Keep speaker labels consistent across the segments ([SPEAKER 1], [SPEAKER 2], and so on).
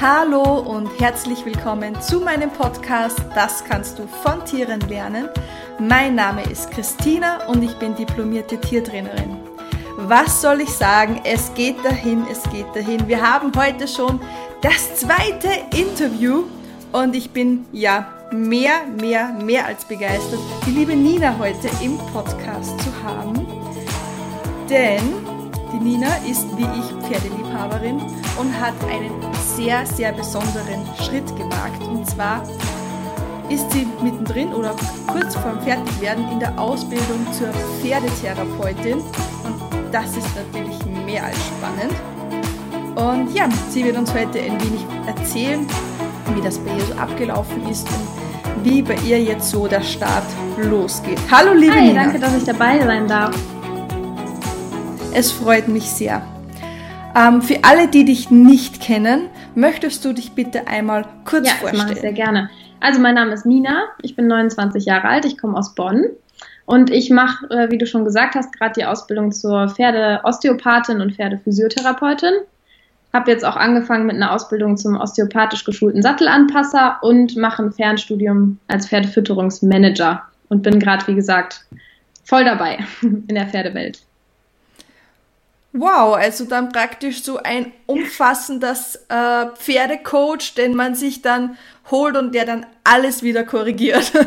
[SPEAKER 1] Hallo und herzlich willkommen zu meinem Podcast Das kannst du von Tieren lernen. Mein Name ist Christina und ich bin diplomierte Tiertrainerin. Was soll ich sagen? Es geht dahin, es geht dahin. Wir haben heute schon das zweite Interview und ich bin ja mehr, mehr, mehr als begeistert, die liebe Nina heute im Podcast zu haben. Denn die Nina ist wie ich Pferdeliebhaberin und hat einen sehr, sehr besonderen Schritt gewagt. Und zwar ist sie mittendrin oder kurz vorm Fertigwerden in der Ausbildung zur Pferdetherapeutin. Und das ist natürlich mehr als spannend. Und ja, sie wird uns heute ein wenig erzählen, wie das bei ihr so abgelaufen ist und wie bei ihr jetzt so der Start losgeht. Hallo liebe
[SPEAKER 2] Hi,
[SPEAKER 1] Nina.
[SPEAKER 2] danke, dass ich dabei sein darf.
[SPEAKER 1] Es freut mich sehr. Ähm, für alle, die dich nicht kennen, möchtest du dich bitte einmal kurz
[SPEAKER 2] ja,
[SPEAKER 1] vorstellen?
[SPEAKER 2] das mache ich sehr gerne. Also mein Name ist Nina, ich bin 29 Jahre alt, ich komme aus Bonn und ich mache, äh, wie du schon gesagt hast, gerade die Ausbildung zur Pferdeosteopathin und Pferdephysiotherapeutin. Habe jetzt auch angefangen mit einer Ausbildung zum osteopathisch geschulten Sattelanpasser und mache ein Fernstudium als Pferdefütterungsmanager und bin gerade, wie gesagt, voll dabei in der Pferdewelt.
[SPEAKER 1] Wow, also dann praktisch so ein umfassendes äh, Pferdecoach, den man sich dann holt und der dann alles wieder korrigiert.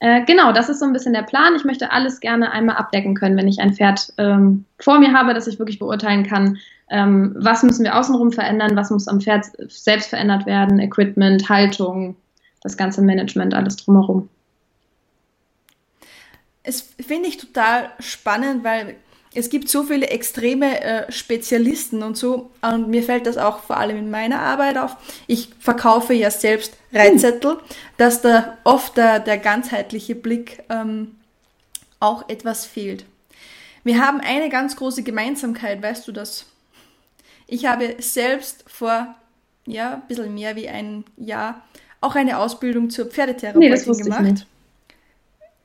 [SPEAKER 2] Äh, genau, das ist so ein bisschen der Plan. Ich möchte alles gerne einmal abdecken können, wenn ich ein Pferd ähm, vor mir habe, dass ich wirklich beurteilen kann, ähm, was müssen wir außenrum verändern, was muss am Pferd selbst verändert werden, Equipment, Haltung, das ganze Management, alles drumherum.
[SPEAKER 1] Es finde ich total spannend, weil es gibt so viele extreme äh, Spezialisten und so. Und mir fällt das auch vor allem in meiner Arbeit auf. Ich verkaufe ja selbst Reitzettel, dass da oft der, der ganzheitliche Blick ähm, auch etwas fehlt. Wir haben eine ganz große Gemeinsamkeit, weißt du das? Ich habe selbst vor ja, ein bisschen mehr wie ein Jahr auch eine Ausbildung zur Pferdetherapeutin
[SPEAKER 2] nee, das
[SPEAKER 1] gemacht.
[SPEAKER 2] Ich nicht.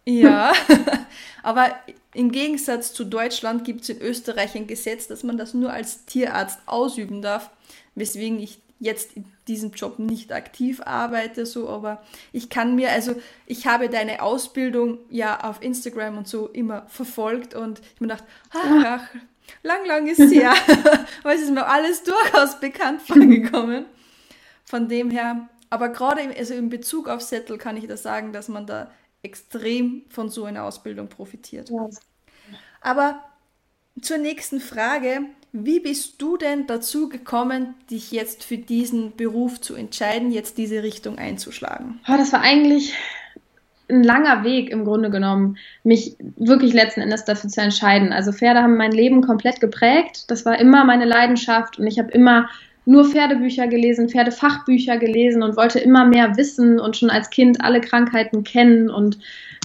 [SPEAKER 1] Ja, aber im Gegensatz zu Deutschland gibt es in Österreich ein Gesetz, dass man das nur als Tierarzt ausüben darf, weswegen ich jetzt in diesem Job nicht aktiv arbeite, so, aber ich kann mir, also ich habe deine Ausbildung ja auf Instagram und so immer verfolgt und ich mir gedacht, ach, ach lang, lang ist sie ja, aber es ist mir alles durchaus bekannt vorgekommen. Von dem her, aber gerade im, also in Bezug auf Sättel kann ich da sagen, dass man da extrem von so einer Ausbildung profitiert. Ja. Aber zur nächsten Frage, wie bist du denn dazu gekommen, dich jetzt für diesen Beruf zu entscheiden, jetzt diese Richtung einzuschlagen?
[SPEAKER 2] Oh, das war eigentlich ein langer Weg im Grunde genommen, mich wirklich letzten Endes dafür zu entscheiden. Also Pferde haben mein Leben komplett geprägt. Das war immer meine Leidenschaft und ich habe immer nur Pferdebücher gelesen, Pferdefachbücher gelesen und wollte immer mehr wissen und schon als Kind alle Krankheiten kennen und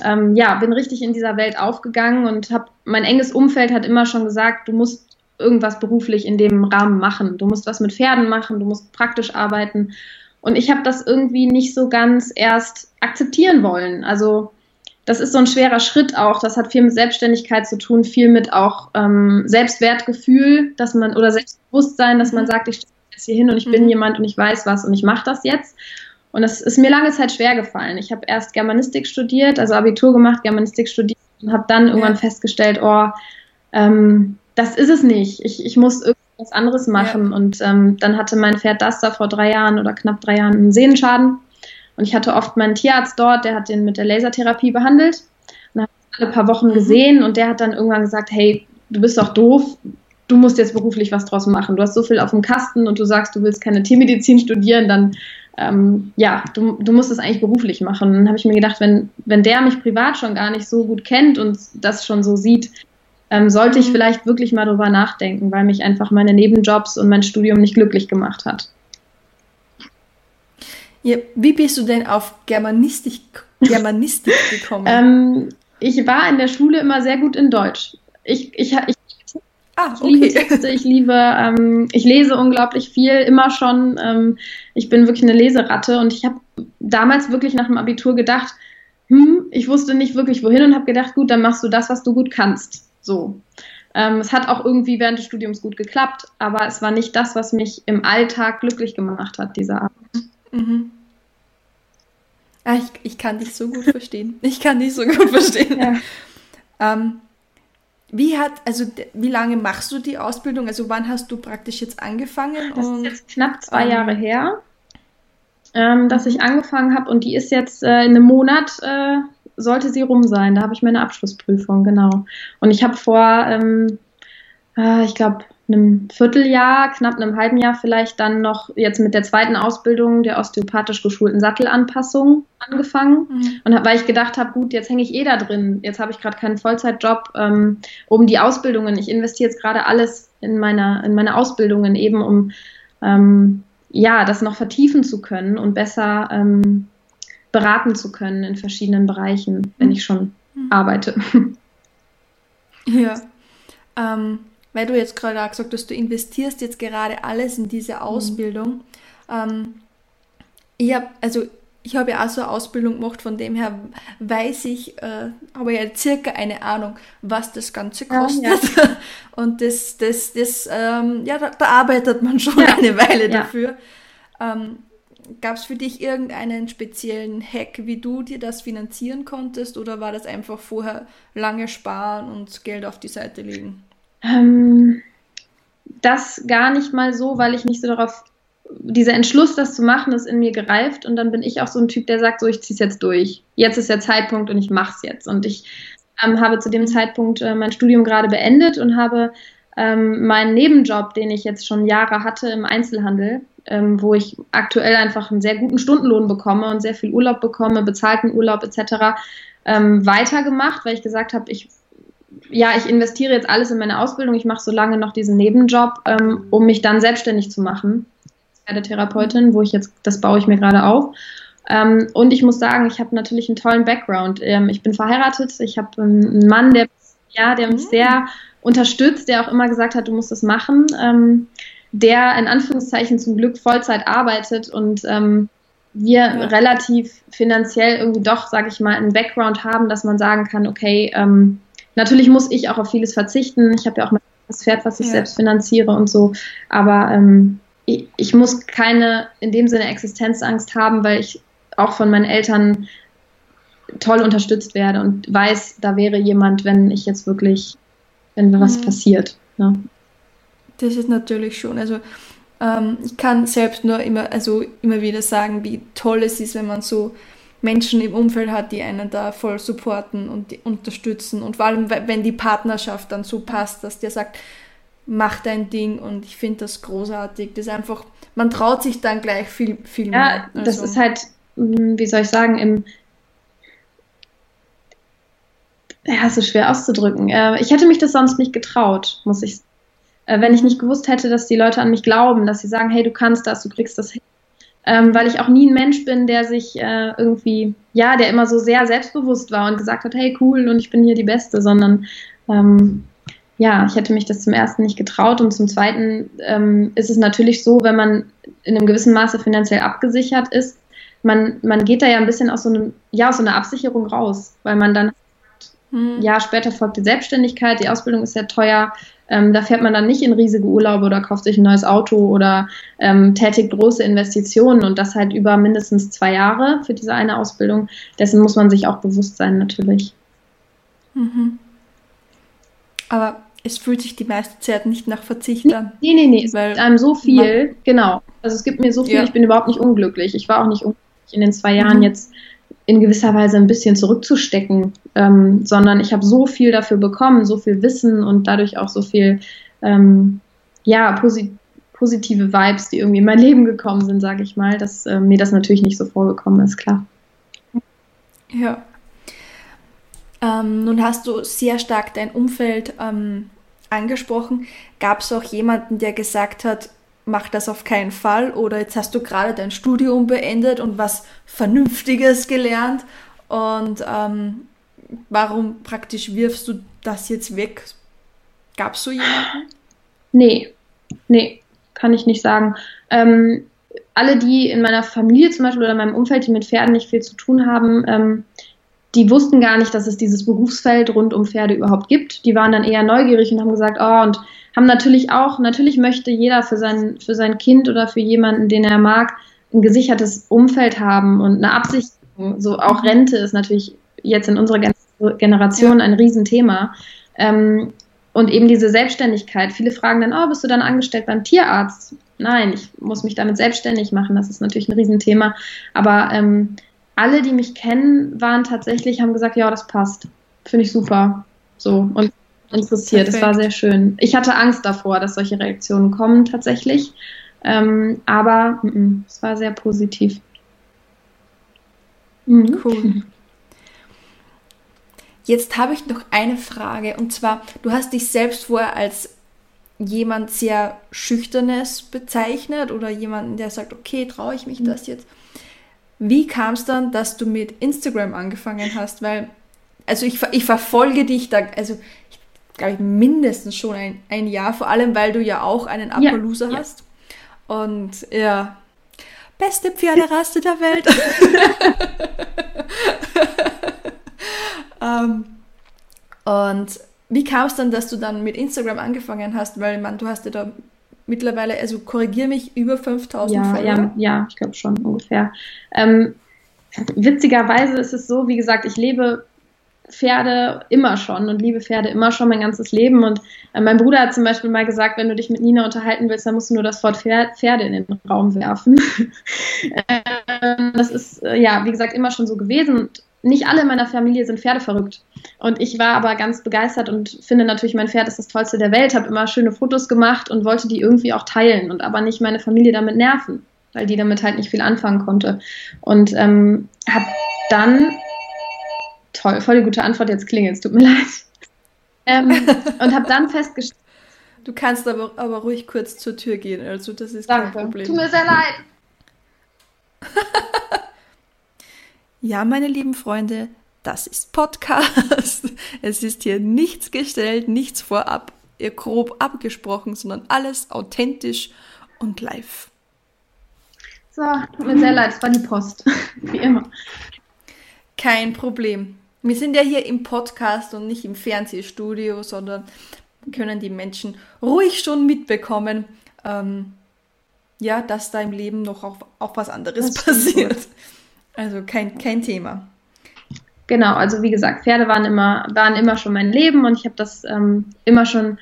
[SPEAKER 2] ähm, ja, bin richtig in dieser Welt aufgegangen und habe mein enges Umfeld hat immer schon gesagt, du musst irgendwas beruflich in dem Rahmen machen. Du musst was mit Pferden machen, du musst praktisch arbeiten. Und ich habe das irgendwie nicht so ganz erst akzeptieren wollen. Also das ist so ein schwerer Schritt auch. Das hat viel mit Selbstständigkeit zu tun, viel mit auch ähm, Selbstwertgefühl, dass man oder Selbstbewusstsein, dass man sagt, ich stehe jetzt hier hin und ich mhm. bin jemand und ich weiß was und ich mache das jetzt. Und es ist mir lange Zeit schwer gefallen. Ich habe erst Germanistik studiert, also Abitur gemacht, Germanistik studiert und habe dann irgendwann ja. festgestellt, oh, ähm, das ist es nicht. Ich, ich muss irgendwas anderes machen. Ja. Und ähm, dann hatte mein Pferd das da vor drei Jahren oder knapp drei Jahren einen Sehnenschaden. Und ich hatte oft meinen Tierarzt dort, der hat den mit der Lasertherapie behandelt. Und habe alle paar Wochen mhm. gesehen und der hat dann irgendwann gesagt, hey, du bist doch doof, du musst jetzt beruflich was draus machen. Du hast so viel auf dem Kasten und du sagst, du willst keine Tiermedizin studieren, dann ähm, ja, du, du musst es eigentlich beruflich machen. Und dann habe ich mir gedacht, wenn, wenn der mich privat schon gar nicht so gut kennt und das schon so sieht, ähm, sollte ich mhm. vielleicht wirklich mal drüber nachdenken, weil mich einfach meine Nebenjobs und mein Studium nicht glücklich gemacht hat.
[SPEAKER 1] Ja, wie bist du denn auf Germanistik, Germanistik gekommen?
[SPEAKER 2] ähm, ich war in der Schule immer sehr gut in Deutsch. Ich, ich, ich Ah, okay. Ich liebe Texte, ich liebe, ähm, ich lese unglaublich viel, immer schon. Ähm, ich bin wirklich eine Leseratte und ich habe damals wirklich nach dem Abitur gedacht, hm, ich wusste nicht wirklich wohin und habe gedacht, gut, dann machst du das, was du gut kannst. So. Ähm, es hat auch irgendwie während des Studiums gut geklappt, aber es war nicht das, was mich im Alltag glücklich gemacht hat, diese Arbeit. Mhm.
[SPEAKER 1] Ah, ich, ich kann dich so gut verstehen. Ich kann dich so gut verstehen. Ja. Wie hat, also wie lange machst du die Ausbildung? Also wann hast du praktisch jetzt angefangen?
[SPEAKER 2] Das ist jetzt knapp zwei ähm, Jahre her, ähm, dass ich angefangen habe und die ist jetzt äh, in einem Monat äh, sollte sie rum sein. Da habe ich meine Abschlussprüfung, genau. Und ich habe vor, ähm, äh, ich glaube, einem Vierteljahr, knapp einem halben Jahr vielleicht dann noch jetzt mit der zweiten Ausbildung der osteopathisch geschulten Sattelanpassung angefangen. Mhm. Und hab, weil ich gedacht habe, gut, jetzt hänge ich eh da drin. Jetzt habe ich gerade keinen Vollzeitjob, ähm, um die Ausbildungen. Ich investiere jetzt gerade alles in meine, in meine Ausbildungen eben, um ähm, ja, das noch vertiefen zu können und besser ähm, beraten zu können in verschiedenen Bereichen, wenn ich schon mhm. arbeite.
[SPEAKER 1] Ja. Ähm, weil du jetzt gerade auch gesagt hast, du investierst jetzt gerade alles in diese mhm. Ausbildung. Mhm. Ähm, ich habe, also ich habe ja auch so eine Ausbildung gemacht, von dem her weiß ich, äh, habe ja circa eine Ahnung, was das Ganze kostet. Ja, ja. Und das, das, das, ähm, ja, da, da, arbeitet man schon ja. eine Weile dafür. Ähm, Gab es für dich irgendeinen speziellen Hack, wie du dir das finanzieren konntest, oder war das einfach vorher lange sparen und Geld auf die Seite legen?
[SPEAKER 2] Ähm, das gar nicht mal so, weil ich nicht so darauf, dieser Entschluss, das zu machen, ist in mir gereift und dann bin ich auch so ein Typ, der sagt, so, ich ziehe es jetzt durch. Jetzt ist der Zeitpunkt und ich mache es jetzt. Und ich ähm, habe zu dem Zeitpunkt äh, mein Studium gerade beendet und habe ähm, meinen Nebenjob, den ich jetzt schon Jahre hatte im Einzelhandel, ähm, wo ich aktuell einfach einen sehr guten Stundenlohn bekomme und sehr viel Urlaub bekomme, bezahlten Urlaub etc., ähm, weitergemacht, weil ich gesagt habe, ich ja, ich investiere jetzt alles in meine Ausbildung, ich mache so lange noch diesen Nebenjob, ähm, um mich dann selbstständig zu machen. Ich werde Therapeutin, wo ich jetzt, das baue ich mir gerade auf. Ähm, und ich muss sagen, ich habe natürlich einen tollen Background. Ähm, ich bin verheiratet, ich habe einen Mann, der, ja, der mich mhm. sehr unterstützt, der auch immer gesagt hat, du musst das machen, ähm, der in Anführungszeichen zum Glück Vollzeit arbeitet und ähm, wir ja. relativ finanziell irgendwie doch, sage ich mal, einen Background haben, dass man sagen kann, okay, ähm, Natürlich muss ich auch auf vieles verzichten. Ich habe ja auch mein Pferd, was ich ja. selbst finanziere und so. Aber ähm, ich, ich, muss keine in dem Sinne Existenzangst haben, weil ich auch von meinen Eltern toll unterstützt werde und weiß, da wäre jemand, wenn ich jetzt wirklich, wenn mhm. was passiert. Ne?
[SPEAKER 1] Das ist natürlich schon. Also ähm, ich kann selbst nur immer, also immer wieder sagen, wie toll es ist, wenn man so Menschen im Umfeld hat, die einen da voll supporten und unterstützen. Und vor allem, wenn die Partnerschaft dann so passt, dass der sagt, mach dein Ding und ich finde das großartig. Das ist einfach, man traut sich dann gleich viel, viel mehr.
[SPEAKER 2] Ja, also. das ist halt, hm, wie soll ich sagen, im ja, so schwer auszudrücken. Äh, ich hätte mich das sonst nicht getraut, muss ich sagen. Äh, wenn ich nicht gewusst hätte, dass die Leute an mich glauben, dass sie sagen, hey, du kannst das, du kriegst das hin ähm, weil ich auch nie ein Mensch bin, der sich äh, irgendwie, ja, der immer so sehr selbstbewusst war und gesagt hat, hey, cool und ich bin hier die Beste, sondern ähm, ja, ich hätte mich das zum ersten nicht getraut und zum zweiten ähm, ist es natürlich so, wenn man in einem gewissen Maße finanziell abgesichert ist, man, man geht da ja ein bisschen aus so einem, ja, aus so einer Absicherung raus, weil man dann, hm. ja, später folgt die Selbstständigkeit, die Ausbildung ist sehr teuer, ähm, da fährt man dann nicht in riesige Urlaube oder kauft sich ein neues Auto oder ähm, tätigt große Investitionen und das halt über mindestens zwei Jahre für diese eine Ausbildung. Dessen muss man sich auch bewusst sein, natürlich.
[SPEAKER 1] Mhm. Aber es fühlt sich die meiste Zeit nicht nach Verzicht an.
[SPEAKER 2] Nee, nee, nee. Es gibt einem so viel, genau. Also es gibt mir so viel, ja. ich bin überhaupt nicht unglücklich. Ich war auch nicht unglücklich in den zwei Jahren mhm. jetzt in gewisser Weise ein bisschen zurückzustecken, ähm, sondern ich habe so viel dafür bekommen, so viel Wissen und dadurch auch so viel, ähm, ja, posi positive Vibes, die irgendwie in mein Leben gekommen sind, sage ich mal, dass äh, mir das natürlich nicht so vorgekommen ist, klar.
[SPEAKER 1] Ja. Ähm, nun hast du sehr stark dein Umfeld ähm, angesprochen. Gab es auch jemanden, der gesagt hat, mach das auf keinen Fall oder jetzt hast du gerade dein Studium beendet und was Vernünftiges gelernt und ähm, warum praktisch wirfst du das jetzt weg? Gab es so jemanden?
[SPEAKER 2] Nee, nee, kann ich nicht sagen. Ähm, alle, die in meiner Familie zum Beispiel oder in meinem Umfeld, die mit Pferden nicht viel zu tun haben, ähm, die wussten gar nicht, dass es dieses Berufsfeld rund um Pferde überhaupt gibt. Die waren dann eher neugierig und haben gesagt, oh, und haben natürlich auch, natürlich möchte jeder für sein, für sein Kind oder für jemanden, den er mag, ein gesichertes Umfeld haben und eine Absicherung. So auch Rente ist natürlich jetzt in unserer Generation ein Riesenthema. Ähm, und eben diese Selbstständigkeit. Viele fragen dann, oh, bist du dann angestellt beim Tierarzt? Nein, ich muss mich damit selbstständig machen. Das ist natürlich ein Riesenthema. Aber ähm, alle, die mich kennen, waren tatsächlich, haben gesagt, ja, das passt. Finde ich super. So und interessiert. Es war sehr schön. Ich hatte Angst davor, dass solche Reaktionen kommen tatsächlich. Ähm, aber m -m, es war sehr positiv.
[SPEAKER 1] Mhm. Cool. Jetzt habe ich noch eine Frage und zwar, du hast dich selbst vorher als jemand sehr Schüchternes bezeichnet oder jemanden, der sagt, okay, traue ich mich mhm. das jetzt? Wie kam es dann, dass du mit Instagram angefangen hast? Weil, also ich, ich verfolge dich da, also ich glaube mindestens schon ein, ein Jahr, vor allem weil du ja auch einen Appaloosa ja, hast. Ja. Und ja, beste Pferderasse der Welt. ähm, und wie kam es dann, dass du dann mit Instagram angefangen hast? Weil man, du hast ja da mittlerweile, also korrigiere mich, über 5000
[SPEAKER 2] ja, Follower. Ja, ja, ich glaube schon ungefähr. Ähm, witzigerweise ist es so, wie gesagt, ich lebe Pferde immer schon und liebe Pferde immer schon mein ganzes Leben. Und äh, mein Bruder hat zum Beispiel mal gesagt, wenn du dich mit Nina unterhalten willst, dann musst du nur das Wort Pferde in den Raum werfen. ähm, das ist, äh, ja, wie gesagt, immer schon so gewesen. Und nicht alle in meiner Familie sind Pferde verrückt. Und ich war aber ganz begeistert und finde natürlich, mein Pferd ist das Tollste der Welt, habe immer schöne Fotos gemacht und wollte die irgendwie auch teilen und aber nicht meine Familie damit nerven, weil die damit halt nicht viel anfangen konnte. Und ähm, habe dann, toll, voll die gute Antwort, jetzt klingelt es, tut mir leid. Ähm, und habe dann festgestellt,
[SPEAKER 1] Du kannst aber, aber ruhig kurz zur Tür gehen, also das ist Danke. kein Problem.
[SPEAKER 2] Tut mir sehr leid.
[SPEAKER 1] Ja, meine lieben Freunde, das ist Podcast. Es ist hier nichts gestellt, nichts vorab, grob abgesprochen, sondern alles authentisch und live.
[SPEAKER 2] So, tut mir sehr leid, es war die Post, wie immer.
[SPEAKER 1] Kein Problem. Wir sind ja hier im Podcast und nicht im Fernsehstudio, sondern können die Menschen ruhig schon mitbekommen, ähm, ja, dass da im Leben noch auch, auch was anderes das passiert. Gut. Also kein, kein Thema.
[SPEAKER 2] Genau, also wie gesagt, Pferde waren immer, waren immer schon mein Leben und ich habe das ähm, immer schon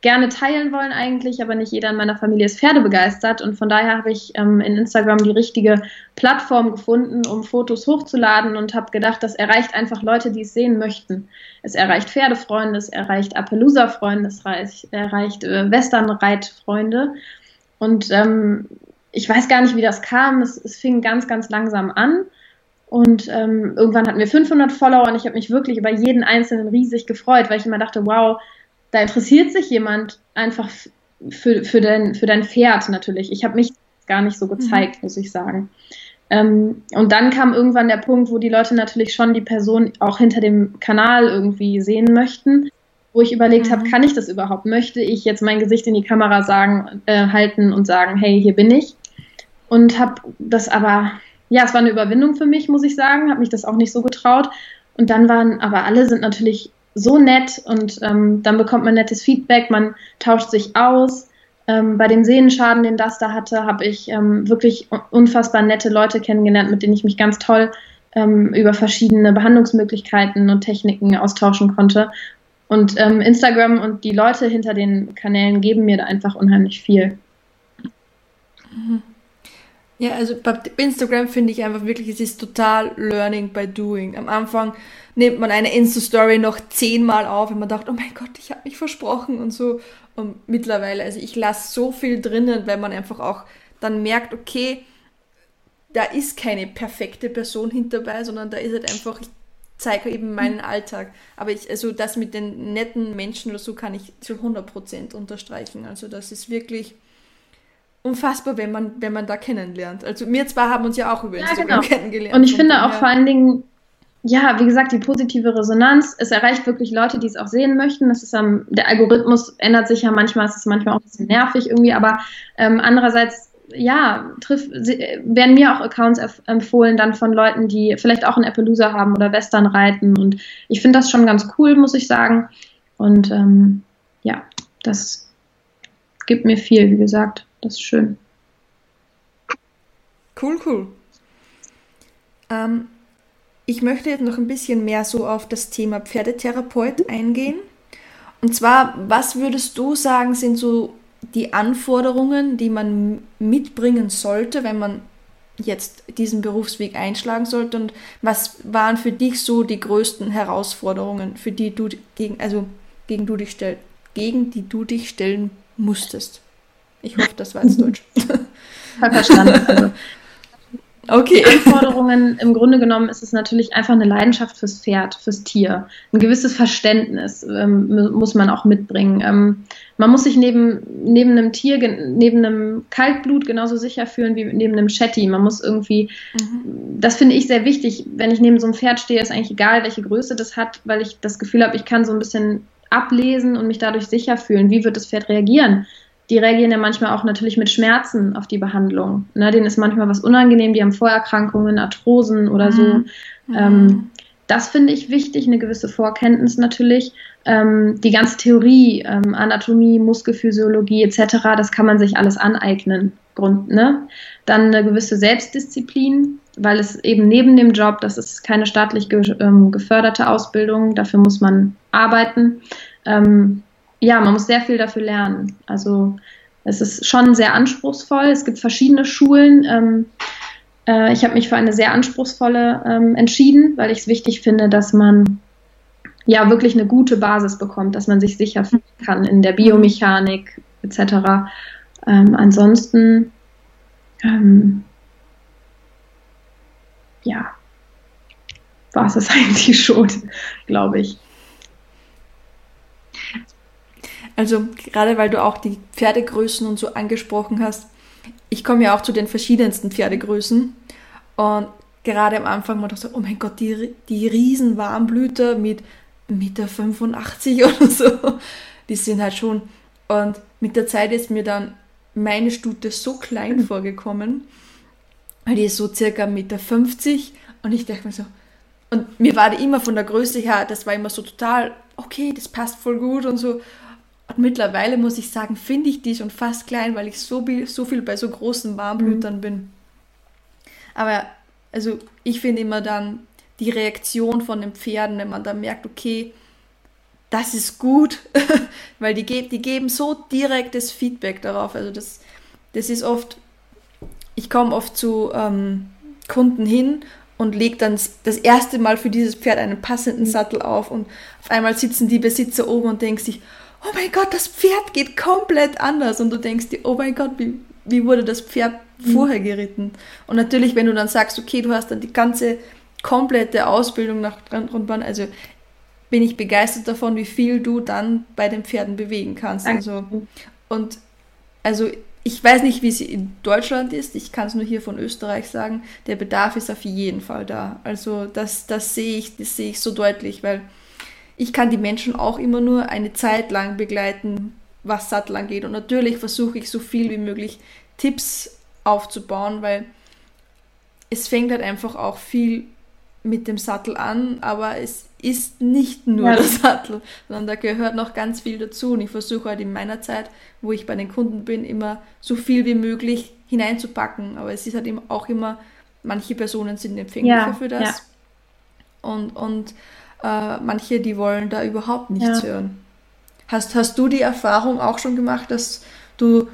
[SPEAKER 2] gerne teilen wollen eigentlich, aber nicht jeder in meiner Familie ist Pferde begeistert und von daher habe ich ähm, in Instagram die richtige Plattform gefunden, um Fotos hochzuladen und habe gedacht, das erreicht einfach Leute, die es sehen möchten. Es erreicht Pferdefreunde, es erreicht Appaloosa-Freunde, es erreicht, erreicht äh, Westernreitfreunde und ähm, ich weiß gar nicht, wie das kam. Es, es fing ganz, ganz langsam an. Und ähm, irgendwann hatten wir 500 Follower und ich habe mich wirklich über jeden einzelnen riesig gefreut, weil ich immer dachte, wow, da interessiert sich jemand einfach für, für, dein, für dein Pferd natürlich. Ich habe mich gar nicht so gezeigt, mhm. muss ich sagen. Ähm, und dann kam irgendwann der Punkt, wo die Leute natürlich schon die Person auch hinter dem Kanal irgendwie sehen möchten, wo ich überlegt mhm. habe, kann ich das überhaupt? Möchte ich jetzt mein Gesicht in die Kamera sagen, äh, halten und sagen, hey, hier bin ich? und habe das aber, ja, es war eine Überwindung für mich, muss ich sagen, habe mich das auch nicht so getraut. Und dann waren, aber alle sind natürlich so nett und ähm, dann bekommt man nettes Feedback, man tauscht sich aus. Ähm, bei dem Sehnenschaden, den das da hatte, habe ich ähm, wirklich unfassbar nette Leute kennengelernt, mit denen ich mich ganz toll ähm, über verschiedene Behandlungsmöglichkeiten und Techniken austauschen konnte. Und ähm, Instagram und die Leute hinter den Kanälen geben mir da einfach unheimlich viel.
[SPEAKER 1] Mhm. Ja, also bei Instagram finde ich einfach wirklich, es ist total Learning by Doing. Am Anfang nimmt man eine Insta-Story noch zehnmal auf, wenn man dachte, oh mein Gott, ich habe mich versprochen und so. Und mittlerweile, also ich lasse so viel drinnen, weil man einfach auch dann merkt, okay, da ist keine perfekte Person hinterbei, sondern da ist halt einfach, ich zeige eben meinen Alltag. Aber ich, also das mit den netten Menschen oder so kann ich zu 100% unterstreichen. Also das ist wirklich unfassbar, wenn man, wenn man da kennenlernt. Also wir zwei haben uns ja auch über Instagram ja, genau. kennengelernt.
[SPEAKER 2] Und ich finde auch ja. vor allen Dingen, ja, wie gesagt, die positive Resonanz, es erreicht wirklich Leute, die es auch sehen möchten. Das ist um, der Algorithmus ändert sich ja manchmal, es ist manchmal auch ein bisschen nervig irgendwie, aber ähm, andererseits ja, triff, werden mir auch Accounts empfohlen dann von Leuten, die vielleicht auch einen Appaloosa haben oder Western reiten. Und ich finde das schon ganz cool, muss ich sagen. Und ähm, ja, das gibt mir viel, wie gesagt. Das ist schön.
[SPEAKER 1] Cool, cool. Ähm, ich möchte jetzt noch ein bisschen mehr so auf das Thema Pferdetherapeut eingehen. Und zwar, was würdest du sagen, sind so die Anforderungen, die man mitbringen sollte, wenn man jetzt diesen Berufsweg einschlagen sollte? Und was waren für dich so die größten Herausforderungen, für die du gegen, also gegen du dich stell, gegen die du dich stellen musstest? Ich hoffe, das war jetzt Deutsch.
[SPEAKER 2] Verstanden. Also, Okay. Anforderungen, im Grunde genommen ist es natürlich einfach eine Leidenschaft fürs Pferd, fürs Tier. Ein gewisses Verständnis ähm, muss man auch mitbringen. Ähm, man muss sich neben, neben einem Tier, neben einem Kaltblut genauso sicher fühlen wie neben einem Shetty. Man muss irgendwie, mhm. das finde ich sehr wichtig, wenn ich neben so einem Pferd stehe, ist eigentlich egal, welche Größe das hat, weil ich das Gefühl habe, ich kann so ein bisschen ablesen und mich dadurch sicher fühlen. Wie wird das Pferd reagieren? Die reagieren ja manchmal auch natürlich mit Schmerzen auf die Behandlung. Ne, denen ist manchmal was unangenehm, die haben Vorerkrankungen, Arthrosen oder so. Mhm. Ähm, das finde ich wichtig, eine gewisse Vorkenntnis natürlich. Ähm, die ganze Theorie, ähm, Anatomie, Muskelphysiologie etc., das kann man sich alles aneignen. Grund, ne? Dann eine gewisse Selbstdisziplin, weil es eben neben dem Job, das ist keine staatlich ge ähm, geförderte Ausbildung, dafür muss man arbeiten. Ähm, ja, man muss sehr viel dafür lernen. Also es ist schon sehr anspruchsvoll. Es gibt verschiedene Schulen. Ähm, äh, ich habe mich für eine sehr anspruchsvolle ähm, entschieden, weil ich es wichtig finde, dass man ja wirklich eine gute Basis bekommt, dass man sich sicher fühlen kann in der Biomechanik etc. Ähm, ansonsten ähm, ja, war es eigentlich schon, glaube ich.
[SPEAKER 1] Also gerade weil du auch die Pferdegrößen und so angesprochen hast, ich komme ja auch zu den verschiedensten Pferdegrößen. Und gerade am Anfang war ich so, oh mein Gott, die, die riesen Warmblüter mit Meter 85 oder so, die sind halt schon. Und mit der Zeit ist mir dann meine Stute so klein vorgekommen, weil die ist so circa Meter 50 und ich dachte mir so, und mir war die immer von der Größe her, das war immer so total, okay, das passt voll gut und so. Und mittlerweile muss ich sagen, finde ich die schon fast klein, weil ich so, so viel bei so großen Warmblütern mhm. bin. Aber also ich finde immer dann die Reaktion von den Pferden, wenn man dann merkt, okay, das ist gut, weil die, die geben so direktes Feedback darauf. Also das, das ist oft, ich komme oft zu ähm, Kunden hin und lege dann das erste Mal für dieses Pferd einen passenden. Sattel auf und auf einmal sitzen die Besitzer oben und denken sich, oh mein Gott, das Pferd geht komplett anders. Und du denkst dir, oh mein Gott, wie, wie wurde das Pferd mhm. vorher geritten? Und natürlich, wenn du dann sagst, okay, du hast dann die ganze komplette Ausbildung nach Rundbahn, also bin ich begeistert davon, wie viel du dann bei den Pferden bewegen kannst. Also, und also ich weiß nicht, wie es in Deutschland ist, ich kann es nur hier von Österreich sagen, der Bedarf ist auf jeden Fall da. Also das, das sehe ich, das sehe ich so deutlich, weil ich kann die Menschen auch immer nur eine Zeit lang begleiten, was Sattel angeht. Und natürlich versuche ich so viel wie möglich Tipps aufzubauen, weil es fängt halt einfach auch viel mit dem Sattel an, aber es ist nicht nur ja. der Sattel, sondern da gehört noch ganz viel dazu. Und ich versuche halt in meiner Zeit, wo ich bei den Kunden bin, immer so viel wie möglich hineinzupacken. Aber es ist halt auch immer, manche Personen sind empfänglicher ja, für das. Ja. Und, und äh, manche, die wollen da überhaupt nichts ja. hören. Hast, hast du die Erfahrung auch schon gemacht, dass du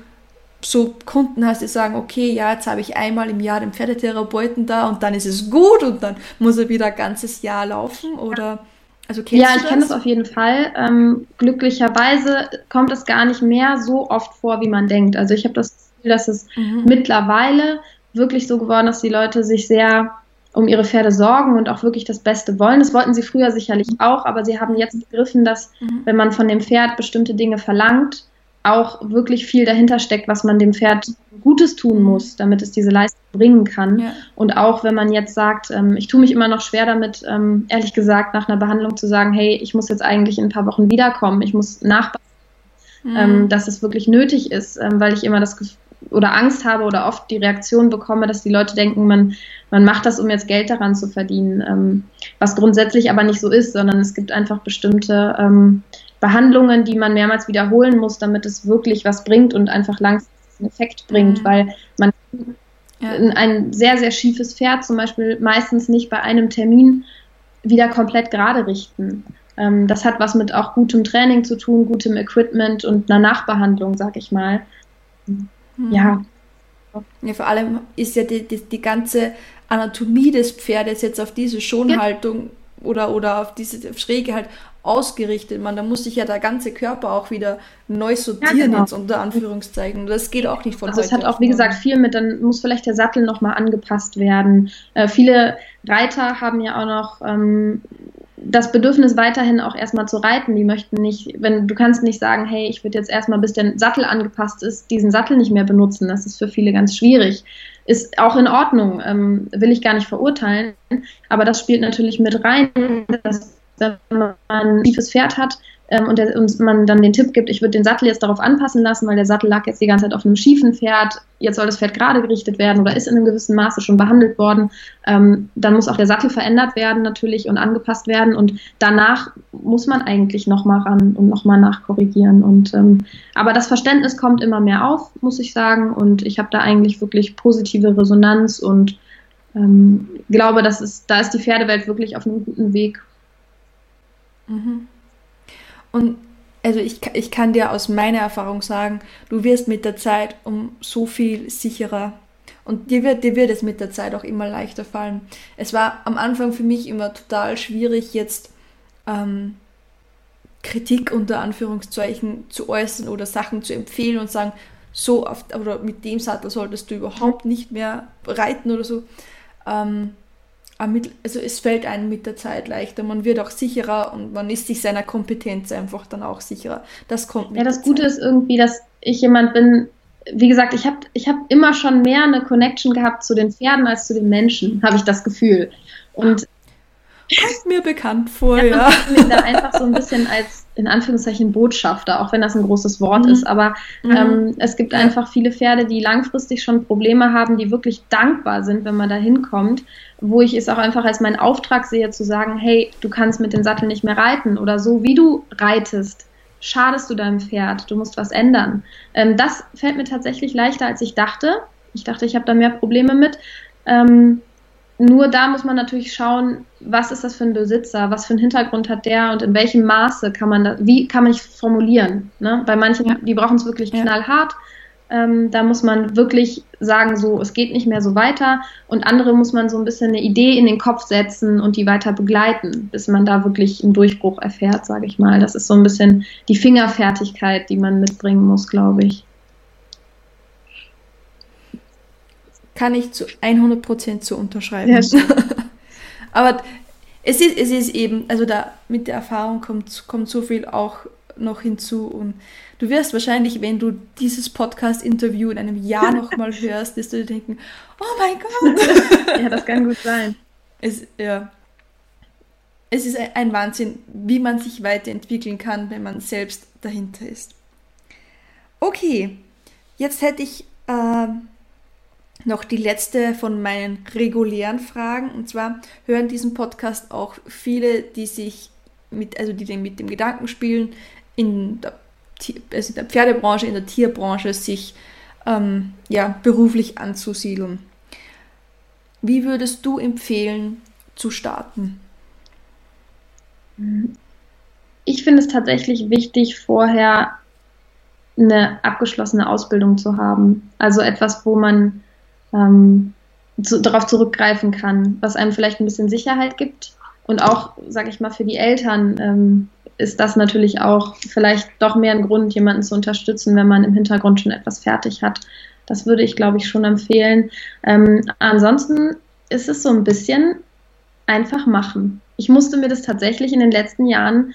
[SPEAKER 1] so Kunden hast, die sagen, okay, ja, jetzt habe ich einmal im Jahr den Pferdetherapeuten da und dann ist es gut und dann muss er wieder ein ganzes Jahr laufen oder
[SPEAKER 2] also ja, ich kenne das auf jeden Fall. Ähm, glücklicherweise kommt es gar nicht mehr so oft vor, wie man denkt. Also ich habe das Gefühl, dass es mhm. mittlerweile wirklich so geworden ist, dass die Leute sich sehr um ihre Pferde sorgen und auch wirklich das Beste wollen. Das wollten sie früher sicherlich auch, aber sie haben jetzt begriffen, dass mhm. wenn man von dem Pferd bestimmte Dinge verlangt, auch wirklich viel dahinter steckt, was man dem Pferd Gutes tun mhm. muss, damit es diese Leistung bringen kann. Ja. Und auch wenn man jetzt sagt, ähm, ich tue mich immer noch schwer damit, ähm, ehrlich gesagt, nach einer Behandlung zu sagen, hey, ich muss jetzt eigentlich in ein paar Wochen wiederkommen, ich muss nachbauen, mhm. ähm, dass es wirklich nötig ist, ähm, weil ich immer das oder Angst habe oder oft die Reaktion bekomme, dass die Leute denken, man, man macht das, um jetzt Geld daran zu verdienen, ähm, was grundsätzlich aber nicht so ist, sondern es gibt einfach bestimmte ähm, Behandlungen, die man mehrmals wiederholen muss, damit es wirklich was bringt und einfach langfristig einen Effekt bringt, mhm. weil man ja. ein sehr, sehr schiefes Pferd zum Beispiel meistens nicht bei einem Termin wieder komplett gerade richten. Ähm, das hat was mit auch gutem Training zu tun, gutem Equipment und einer Nachbehandlung, sag ich mal.
[SPEAKER 1] Mhm. Ja. Ja, vor allem ist ja die, die, die ganze Anatomie des Pferdes jetzt auf diese Schonhaltung ja. oder, oder auf diese Schräge halt ausgerichtet. Man, da muss sich ja der ganze Körper auch wieder neu sortieren, ja, genau. jetzt unter Anführungszeichen. Das geht auch nicht von
[SPEAKER 2] Also es hat auch, wie gesagt, viel mit, dann muss vielleicht der Sattel nochmal angepasst werden. Äh, viele Reiter haben ja auch noch ähm, das Bedürfnis weiterhin auch erstmal zu reiten. Die möchten nicht, wenn du kannst nicht sagen, hey, ich würde jetzt erstmal, bis der Sattel angepasst ist, diesen Sattel nicht mehr benutzen. Das ist für viele ganz schwierig. Ist auch in Ordnung, ähm, will ich gar nicht verurteilen. Aber das spielt natürlich mit rein, dass wenn man ein tiefes Pferd hat, ähm, und, der, und, man dann den Tipp gibt, ich würde den Sattel jetzt darauf anpassen lassen, weil der Sattel lag jetzt die ganze Zeit auf einem schiefen Pferd, jetzt soll das Pferd gerade gerichtet werden oder ist in einem gewissen Maße schon behandelt worden, ähm, dann muss auch der Sattel verändert werden natürlich und angepasst werden und danach muss man eigentlich nochmal ran und nochmal nachkorrigieren. Und, ähm, aber das Verständnis kommt immer mehr auf, muss ich sagen, und ich habe da eigentlich wirklich positive Resonanz und ähm, glaube, das ist, da ist die Pferdewelt wirklich auf einem guten Weg.
[SPEAKER 1] Mhm. Und also ich, ich kann dir aus meiner Erfahrung sagen, du wirst mit der Zeit um so viel sicherer. Und dir wird, dir wird es mit der Zeit auch immer leichter fallen. Es war am Anfang für mich immer total schwierig, jetzt ähm, Kritik unter Anführungszeichen zu äußern oder Sachen zu empfehlen und sagen, so oft, oder mit dem Sattel solltest du überhaupt nicht mehr reiten oder so. Ähm, also es fällt einem mit der Zeit leichter, man wird auch sicherer und man ist sich seiner Kompetenz einfach dann auch sicherer. Das kommt
[SPEAKER 2] mit Ja, das Gute Zeit. ist irgendwie, dass ich jemand bin, wie gesagt, ich habe ich hab immer schon mehr eine Connection gehabt zu den Pferden als zu den Menschen, habe ich das Gefühl. Und
[SPEAKER 1] kommt mir bekannt vor, ja. ja.
[SPEAKER 2] Ich da einfach so ein bisschen als in Anführungszeichen Botschafter, auch wenn das ein großes Wort mhm. ist. Aber mhm. ähm, es gibt einfach viele Pferde, die langfristig schon Probleme haben, die wirklich dankbar sind, wenn man da hinkommt, wo ich es auch einfach als meinen Auftrag sehe, zu sagen, hey, du kannst mit dem Sattel nicht mehr reiten oder so wie du reitest, schadest du deinem Pferd, du musst was ändern. Ähm, das fällt mir tatsächlich leichter, als ich dachte. Ich dachte, ich habe da mehr Probleme mit. Ähm, nur da muss man natürlich schauen, was ist das für ein Besitzer, was für einen Hintergrund hat der und in welchem Maße kann man da, wie kann man formulieren. Ne? Bei manchen, ja. die brauchen es wirklich knallhart. Ähm, da muss man wirklich sagen, so, es geht nicht mehr so weiter. Und andere muss man so ein bisschen eine Idee in den Kopf setzen und die weiter begleiten, bis man da wirklich einen Durchbruch erfährt, sage ich mal. Das ist so ein bisschen die Fingerfertigkeit, die man mitbringen muss, glaube ich.
[SPEAKER 1] Kann ich zu 100% zu unterschreiben. Ja, Aber es ist, es ist eben, also da mit der Erfahrung kommt, kommt so viel auch noch hinzu und du wirst wahrscheinlich, wenn du dieses Podcast-Interview in einem Jahr nochmal hörst, wirst du dir denken, oh mein Gott.
[SPEAKER 2] ja, das kann gut sein.
[SPEAKER 1] Es, ja. es ist ein Wahnsinn, wie man sich weiterentwickeln kann, wenn man selbst dahinter ist. Okay, jetzt hätte ich äh, noch die letzte von meinen regulären Fragen. Und zwar hören diesen Podcast auch viele, die sich mit, also die mit dem Gedanken spielen, in der, also in der Pferdebranche, in der Tierbranche sich ähm, ja, beruflich anzusiedeln. Wie würdest du empfehlen, zu starten?
[SPEAKER 2] Ich finde es tatsächlich wichtig, vorher eine abgeschlossene Ausbildung zu haben. Also etwas, wo man ähm, zu, darauf zurückgreifen kann, was einem vielleicht ein bisschen Sicherheit gibt. Und auch, sage ich mal, für die Eltern ähm, ist das natürlich auch vielleicht doch mehr ein Grund, jemanden zu unterstützen, wenn man im Hintergrund schon etwas fertig hat. Das würde ich, glaube ich, schon empfehlen. Ähm, ansonsten ist es so ein bisschen einfach machen. Ich musste mir das tatsächlich in den letzten Jahren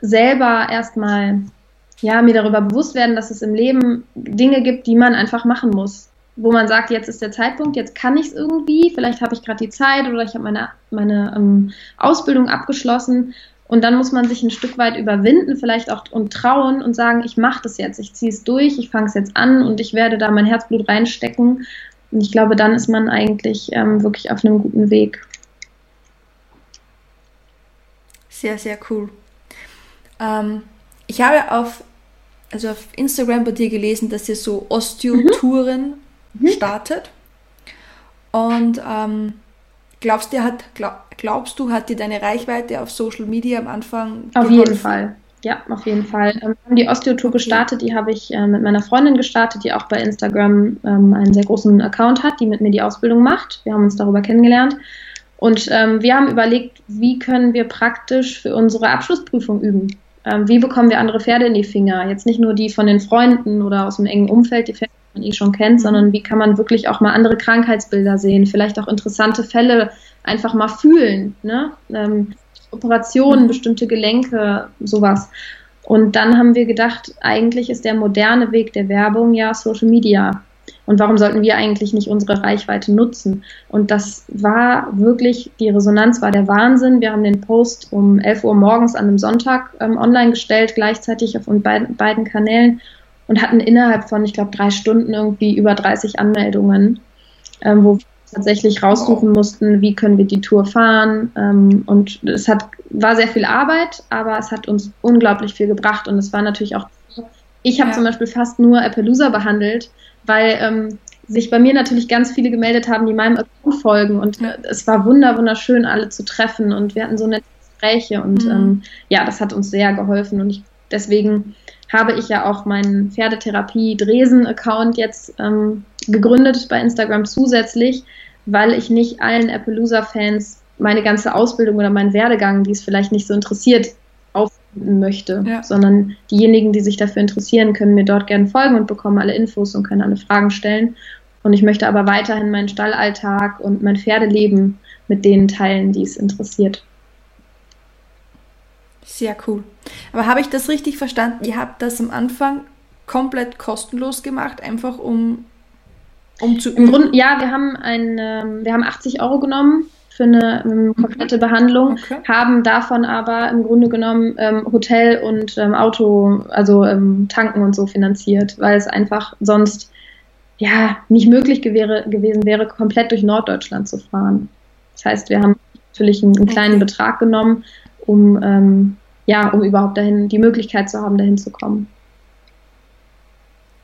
[SPEAKER 2] selber erstmal, ja, mir darüber bewusst werden, dass es im Leben Dinge gibt, die man einfach machen muss wo man sagt, jetzt ist der Zeitpunkt, jetzt kann ich es irgendwie, vielleicht habe ich gerade die Zeit oder ich habe meine, meine ähm, Ausbildung abgeschlossen Und dann muss man sich ein Stück weit überwinden, vielleicht auch und trauen und sagen, ich mache das jetzt, ich ziehe es durch, ich fange es jetzt an und ich werde da mein Herzblut reinstecken. Und ich glaube, dann ist man eigentlich ähm, wirklich auf einem guten Weg.
[SPEAKER 1] Sehr, sehr cool. Ähm, ich habe auf, also auf Instagram bei dir gelesen, dass ihr so Osteo-Touren mhm. Startet. Und ähm, glaubst, du, hat, glaub, glaubst du, hat dir deine Reichweite auf Social Media am Anfang
[SPEAKER 2] Auf geholfen? jeden Fall. Ja, auf jeden Fall. Ähm, wir haben die Osteo-Tour gestartet, die habe ich äh, mit meiner Freundin gestartet, die auch bei Instagram ähm, einen sehr großen Account hat, die mit mir die Ausbildung macht. Wir haben uns darüber kennengelernt. Und ähm, wir haben überlegt, wie können wir praktisch für unsere Abschlussprüfung üben. Wie bekommen wir andere Pferde in die Finger? Jetzt nicht nur die von den Freunden oder aus dem engen Umfeld, die Pferde, man eh schon kennt, sondern wie kann man wirklich auch mal andere Krankheitsbilder sehen, vielleicht auch interessante Fälle einfach mal fühlen. Ne? Ähm, Operationen, bestimmte Gelenke, sowas. Und dann haben wir gedacht, eigentlich ist der moderne Weg der Werbung ja Social Media. Und warum sollten wir eigentlich nicht unsere Reichweite nutzen? Und das war wirklich, die Resonanz war der Wahnsinn. Wir haben den Post um 11 Uhr morgens an einem Sonntag ähm, online gestellt, gleichzeitig auf beiden, beiden Kanälen und hatten innerhalb von, ich glaube, drei Stunden irgendwie über 30 Anmeldungen, ähm, wo wir tatsächlich raussuchen mussten, wie können wir die Tour fahren. Ähm, und es hat, war sehr viel Arbeit, aber es hat uns unglaublich viel gebracht. Und es war natürlich auch, ich habe ja. zum Beispiel fast nur Appaloosa behandelt, weil ähm, sich bei mir natürlich ganz viele gemeldet haben, die meinem Account folgen und äh, es war wunder wunderschön, alle zu treffen und wir hatten so nette Gespräche und mhm. ähm, ja, das hat uns sehr geholfen und ich, deswegen habe ich ja auch meinen Pferdetherapie Dresen Account jetzt ähm, gegründet bei Instagram zusätzlich, weil ich nicht allen Appaloosa Fans meine ganze Ausbildung oder meinen Werdegang, die es vielleicht nicht so interessiert, möchte, ja. sondern diejenigen, die sich dafür interessieren, können mir dort gerne folgen und bekommen alle Infos und können alle Fragen stellen. Und ich möchte aber weiterhin meinen Stallalltag und mein Pferdeleben mit denen teilen, die es interessiert.
[SPEAKER 1] Sehr cool. Aber habe ich das richtig verstanden? Ihr habt das am Anfang komplett kostenlos gemacht, einfach um, um zu
[SPEAKER 2] üben? Im Grunde, ja, wir haben, ein, ähm, wir haben 80 Euro genommen für eine ähm, komplette mhm. Behandlung, okay. haben davon aber im Grunde genommen ähm, Hotel und ähm, Auto, also ähm, Tanken und so finanziert, weil es einfach sonst ja nicht möglich gewähre, gewesen wäre, komplett durch Norddeutschland zu fahren. Das heißt, wir haben natürlich einen, einen kleinen okay. Betrag genommen, um ähm, ja, um überhaupt dahin die Möglichkeit zu haben, dahin zu kommen.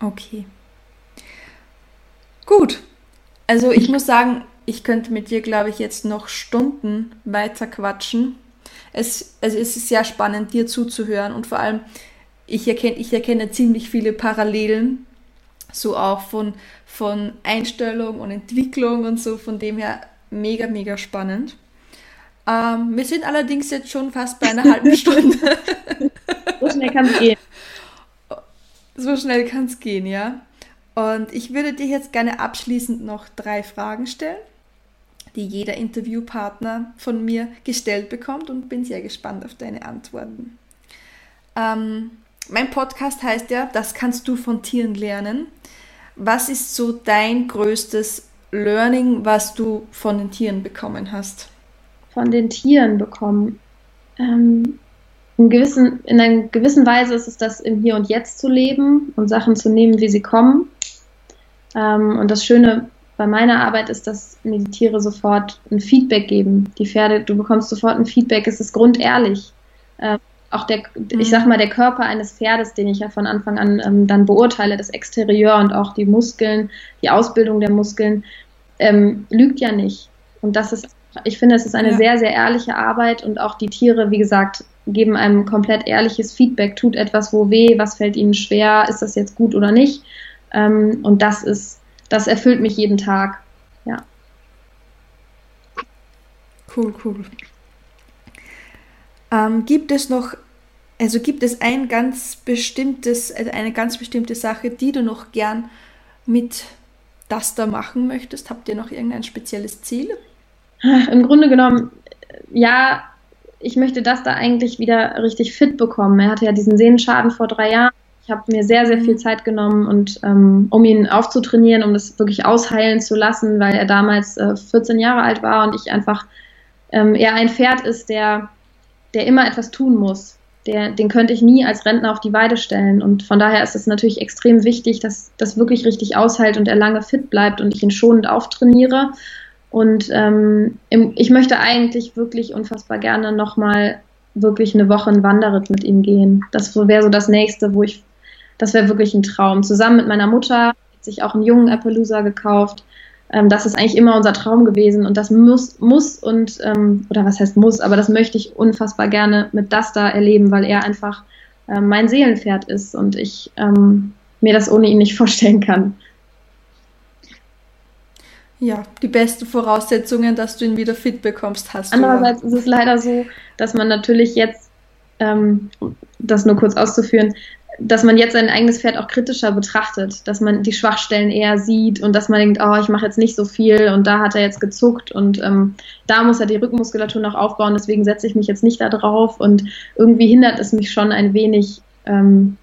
[SPEAKER 1] Okay. Gut. Also ich muss sagen, ich könnte mit dir, glaube ich, jetzt noch Stunden weiter quatschen. Es, also es ist sehr spannend, dir zuzuhören und vor allem, ich erkenne, ich erkenne ziemlich viele Parallelen, so auch von, von Einstellung und Entwicklung und so, von dem her mega, mega spannend. Ähm, wir sind allerdings jetzt schon fast bei einer halben Stunde.
[SPEAKER 2] so schnell kann es gehen.
[SPEAKER 1] So schnell kann es gehen, ja. Und ich würde dir jetzt gerne abschließend noch drei Fragen stellen die jeder Interviewpartner von mir gestellt bekommt und bin sehr gespannt auf deine Antworten. Ähm, mein Podcast heißt ja, das kannst du von Tieren lernen. Was ist so dein größtes Learning, was du von den Tieren bekommen hast?
[SPEAKER 2] Von den Tieren bekommen. Ähm, in, gewissen, in einer gewissen Weise ist es das im Hier und Jetzt zu leben und Sachen zu nehmen, wie sie kommen. Ähm, und das Schöne bei meiner Arbeit ist, dass mir die Tiere sofort ein Feedback geben. Die Pferde, du bekommst sofort ein Feedback, es ist grundehrlich. Ähm, auch der, mhm. ich sag mal, der Körper eines Pferdes, den ich ja von Anfang an ähm, dann beurteile, das Exterieur und auch die Muskeln, die Ausbildung der Muskeln, ähm, lügt ja nicht. Und das ist, ich finde, es ist eine ja. sehr, sehr ehrliche Arbeit und auch die Tiere, wie gesagt, geben einem komplett ehrliches Feedback, tut etwas wo weh, was fällt ihnen schwer, ist das jetzt gut oder nicht. Ähm, und das ist das erfüllt mich jeden Tag. Ja.
[SPEAKER 1] Cool, cool. Ähm, gibt es noch, also gibt es ein ganz bestimmtes, also eine ganz bestimmte Sache, die du noch gern mit das da machen möchtest? Habt ihr noch irgendein spezielles Ziel?
[SPEAKER 2] Im Grunde genommen, ja, ich möchte das da eigentlich wieder richtig fit bekommen. Er hatte ja diesen Sehnenschaden vor drei Jahren ich habe mir sehr, sehr viel Zeit genommen und ähm, um ihn aufzutrainieren, um das wirklich ausheilen zu lassen, weil er damals äh, 14 Jahre alt war und ich einfach ähm, eher ein Pferd ist, der der immer etwas tun muss. Der, den könnte ich nie als Rentner auf die Weide stellen. Und von daher ist es natürlich extrem wichtig, dass das wirklich richtig aushält und er lange fit bleibt und ich ihn schonend auftrainiere. Und ähm, ich möchte eigentlich wirklich unfassbar gerne nochmal wirklich eine Woche in Wanderritt mit ihm gehen. Das wäre so das nächste, wo ich, das wäre wirklich ein Traum. Zusammen mit meiner Mutter hat sich auch einen jungen Appaloosa gekauft ähm, das ist eigentlich immer unser Traum gewesen und das muss, muss und, ähm, oder was heißt muss, aber das möchte ich unfassbar gerne mit das da erleben, weil er einfach ähm, mein Seelenpferd ist und ich ähm, mir das ohne ihn nicht vorstellen kann.
[SPEAKER 1] Ja, die besten Voraussetzungen, dass du ihn wieder fit bekommst, hast
[SPEAKER 2] du. Andererseits ist es leider so, dass man natürlich jetzt, ähm, das nur kurz auszuführen, dass man jetzt sein eigenes Pferd auch kritischer betrachtet, dass man die Schwachstellen eher sieht und dass man denkt, oh, ich mache jetzt nicht so viel und da hat er jetzt gezuckt und ähm, da muss er die Rückenmuskulatur noch aufbauen, deswegen setze ich mich jetzt nicht da drauf und irgendwie hindert es mich schon ein wenig, ähm,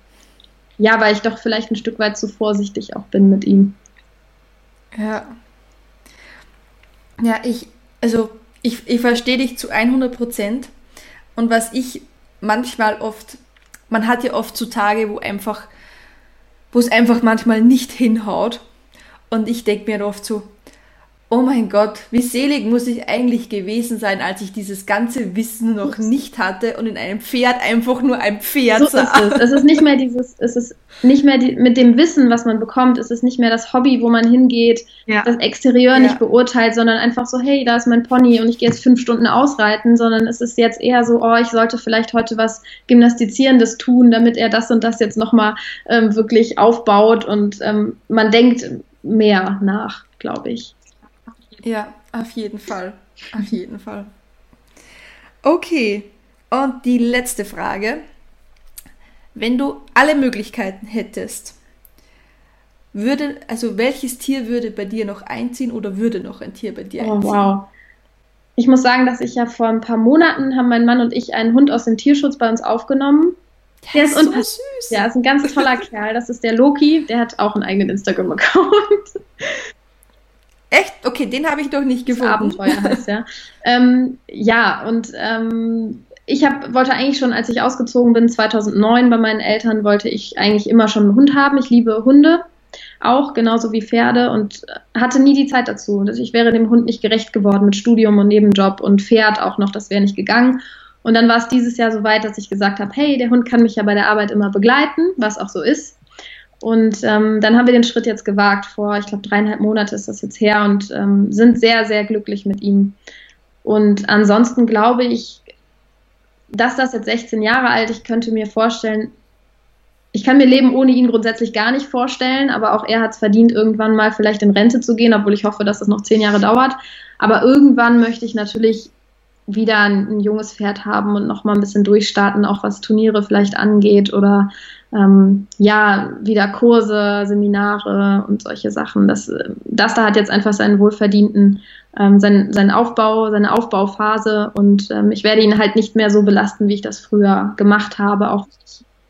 [SPEAKER 2] ja, weil ich doch vielleicht ein Stück weit zu vorsichtig auch bin mit ihm.
[SPEAKER 1] Ja. Ja, ich, also ich, ich verstehe dich zu 100 Prozent und was ich manchmal oft man hat ja oft so Tage, wo einfach, wo es einfach manchmal nicht hinhaut. Und ich denke mir oft so, oh mein Gott, wie selig muss ich eigentlich gewesen sein, als ich dieses ganze Wissen noch nicht hatte und in einem Pferd einfach nur ein Pferd
[SPEAKER 2] so sah. Ist es. es ist nicht mehr dieses, es ist nicht mehr die, mit dem Wissen, was man bekommt, es ist nicht mehr das Hobby, wo man hingeht, ja. das Exterieur ja. nicht beurteilt, sondern einfach so, hey, da ist mein Pony und ich gehe jetzt fünf Stunden ausreiten, sondern es ist jetzt eher so, oh, ich sollte vielleicht heute was Gymnastizierendes tun, damit er das und das jetzt nochmal ähm, wirklich aufbaut und ähm, man denkt mehr nach, glaube ich.
[SPEAKER 1] Ja, auf jeden Fall. Auf jeden Fall. Okay, und die letzte Frage. Wenn du alle Möglichkeiten hättest, würde, also welches Tier würde bei dir noch einziehen oder würde noch ein Tier bei dir oh, einziehen? Wow.
[SPEAKER 2] Ich muss sagen, dass ich ja vor ein paar Monaten haben mein Mann und ich einen Hund aus dem Tierschutz bei uns aufgenommen. Der, der ist, ist so süß. Der ist ein ganz toller Kerl. Das ist der Loki. Der hat auch einen eigenen Instagram-Account.
[SPEAKER 1] Echt? Okay, den habe ich doch nicht gefunden.
[SPEAKER 2] Abenteuer heißt ja. ähm, ja, und ähm, ich hab, wollte eigentlich schon, als ich ausgezogen bin, 2009 bei meinen Eltern, wollte ich eigentlich immer schon einen Hund haben. Ich liebe Hunde auch, genauso wie Pferde und hatte nie die Zeit dazu. Ich wäre dem Hund nicht gerecht geworden mit Studium und Nebenjob und Pferd auch noch, das wäre nicht gegangen. Und dann war es dieses Jahr so weit, dass ich gesagt habe, hey, der Hund kann mich ja bei der Arbeit immer begleiten, was auch so ist. Und ähm, dann haben wir den Schritt jetzt gewagt. Vor, ich glaube, dreieinhalb Monate ist das jetzt her und ähm, sind sehr, sehr glücklich mit ihm. Und ansonsten glaube ich, dass das jetzt 16 Jahre alt, ich könnte mir vorstellen, ich kann mir Leben ohne ihn grundsätzlich gar nicht vorstellen, aber auch er hat es verdient, irgendwann mal vielleicht in Rente zu gehen, obwohl ich hoffe, dass das noch zehn Jahre dauert. Aber irgendwann möchte ich natürlich wieder ein, ein junges Pferd haben und noch mal ein bisschen durchstarten, auch was Turniere vielleicht angeht oder ähm, ja, wieder Kurse, Seminare und solche Sachen. Das, das da hat jetzt einfach seinen wohlverdienten, ähm, seinen, seinen Aufbau, seine Aufbauphase und ähm, ich werde ihn halt nicht mehr so belasten, wie ich das früher gemacht habe, auch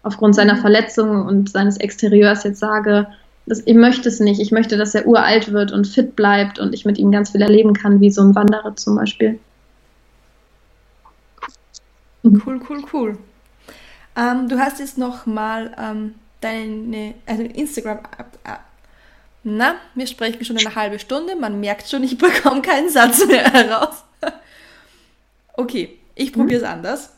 [SPEAKER 2] aufgrund seiner Verletzung und seines Exterieurs jetzt sage, das, ich möchte es nicht. Ich möchte, dass er uralt wird und fit bleibt und ich mit ihm ganz viel erleben kann, wie so ein Wanderer zum Beispiel.
[SPEAKER 1] Cool, cool, cool. Ähm, du hast jetzt noch mal ähm, deine, also Instagram. Äh, na, wir sprechen schon eine halbe Stunde. Man merkt schon, ich bekomme keinen Satz mehr heraus. okay, ich probiere es mhm. anders.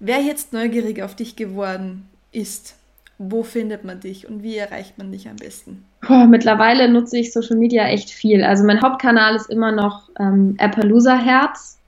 [SPEAKER 1] Wer jetzt neugierig auf dich geworden ist, wo findet man dich und wie erreicht man dich am besten?
[SPEAKER 2] Oh, mittlerweile nutze ich Social Media echt viel. Also mein Hauptkanal ist immer noch ähm, Appaloosa Herz.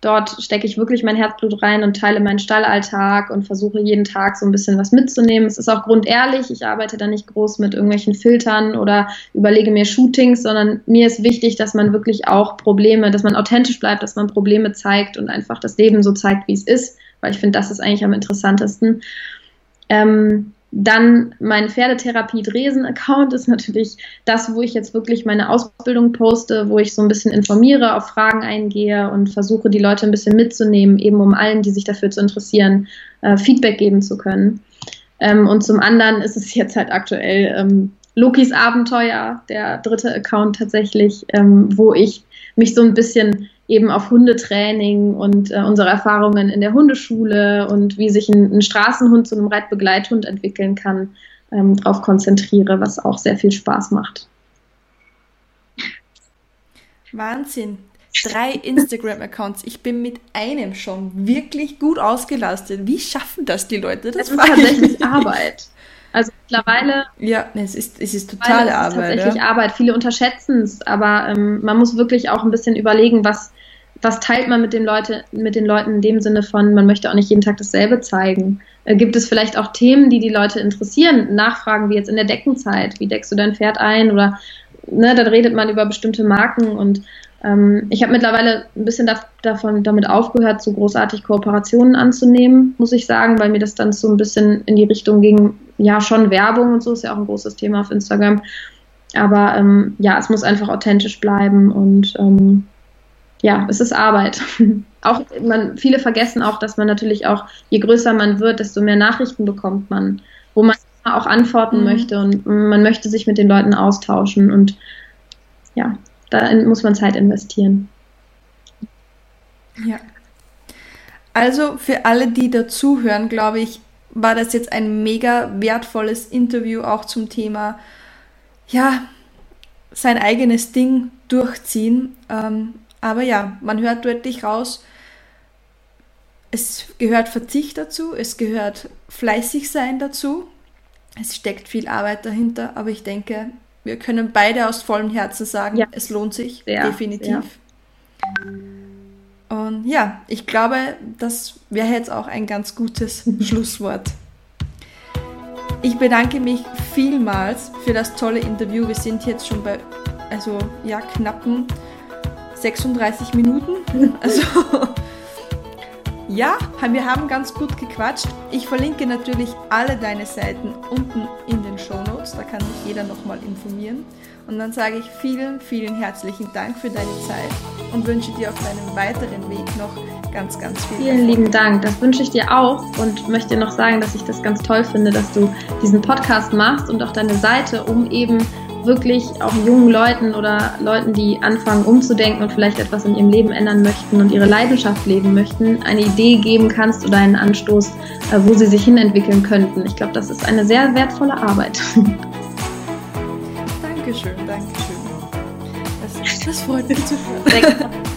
[SPEAKER 2] Dort stecke ich wirklich mein Herzblut rein und teile meinen Stallalltag und versuche jeden Tag so ein bisschen was mitzunehmen. Es ist auch grundehrlich. Ich arbeite da nicht groß mit irgendwelchen Filtern oder überlege mir Shootings, sondern mir ist wichtig, dass man wirklich auch Probleme, dass man authentisch bleibt, dass man Probleme zeigt und einfach das Leben so zeigt, wie es ist, weil ich finde, das ist eigentlich am interessantesten. Ähm, dann mein Pferdetherapie Dresen-Account ist natürlich das, wo ich jetzt wirklich meine Ausbildung poste, wo ich so ein bisschen informiere, auf Fragen eingehe und versuche, die Leute ein bisschen mitzunehmen, eben um allen, die sich dafür zu interessieren, äh, Feedback geben zu können. Ähm, und zum anderen ist es jetzt halt aktuell ähm, Lokis Abenteuer, der dritte Account tatsächlich, ähm, wo ich mich so ein bisschen eben auf Hundetraining und äh, unsere Erfahrungen in der Hundeschule und wie sich ein, ein Straßenhund zu einem Reitbegleithund entwickeln kann, ähm, darauf konzentriere, was auch sehr viel Spaß macht.
[SPEAKER 1] Wahnsinn. Drei Instagram-Accounts. Ich bin mit einem schon wirklich gut ausgelastet. Wie schaffen das die Leute?
[SPEAKER 2] Das es ist tatsächlich Arbeit. Also mittlerweile.
[SPEAKER 1] Ja, es ist, es ist totale Arbeit. Es ist
[SPEAKER 2] tatsächlich
[SPEAKER 1] ja.
[SPEAKER 2] Arbeit. Viele unterschätzen es, aber ähm, man muss wirklich auch ein bisschen überlegen, was, was teilt man mit den, Leute, mit den Leuten in dem Sinne von, man möchte auch nicht jeden Tag dasselbe zeigen. Äh, gibt es vielleicht auch Themen, die die Leute interessieren? Nachfragen wie jetzt in der Deckenzeit. Wie deckst du dein Pferd ein? Oder ne, dann redet man über bestimmte Marken und ähm, ich habe mittlerweile ein bisschen da, davon damit aufgehört, so großartig Kooperationen anzunehmen, muss ich sagen, weil mir das dann so ein bisschen in die Richtung ging, ja, schon Werbung und so ist ja auch ein großes Thema auf Instagram. Aber ähm, ja, es muss einfach authentisch bleiben und ähm, ja, es ist Arbeit. auch man, viele vergessen auch, dass man natürlich auch, je größer man wird, desto mehr Nachrichten bekommt man, wo man auch antworten mhm. möchte und man möchte sich mit den Leuten austauschen und ja, da muss man Zeit investieren.
[SPEAKER 1] Ja. Also für alle, die dazuhören, glaube ich, war das jetzt ein mega wertvolles Interview auch zum Thema, ja, sein eigenes Ding durchziehen. Ähm, aber ja, man hört deutlich raus, es gehört Verzicht dazu, es gehört fleißig sein dazu, es steckt viel Arbeit dahinter, aber ich denke, wir können beide aus vollem Herzen sagen, ja. es lohnt sich, sehr, definitiv. Sehr. Und ja, ich glaube, das wäre jetzt auch ein ganz gutes Schlusswort. Ich bedanke mich vielmals für das tolle Interview. Wir sind jetzt schon bei, also ja, knappen 36 Minuten. Also ja, wir haben ganz gut gequatscht. Ich verlinke natürlich alle deine Seiten unten in den Show Notes. Da kann sich jeder nochmal informieren. Und dann sage ich vielen, vielen herzlichen Dank für deine Zeit und wünsche dir auf deinem weiteren Weg noch ganz, ganz viel.
[SPEAKER 2] Vielen Erfolg. lieben Dank. Das wünsche ich dir auch und möchte noch sagen, dass ich das ganz toll finde, dass du diesen Podcast machst und auch deine Seite, um eben wirklich auch jungen Leuten oder Leuten, die anfangen umzudenken und vielleicht etwas in ihrem Leben ändern möchten und ihre Leidenschaft leben möchten, eine Idee geben kannst oder einen Anstoß, äh, wo sie sich hinentwickeln könnten. Ich glaube, das ist eine sehr wertvolle Arbeit.
[SPEAKER 1] Dankeschön, Dankeschön. Das, das freut mich zu hören.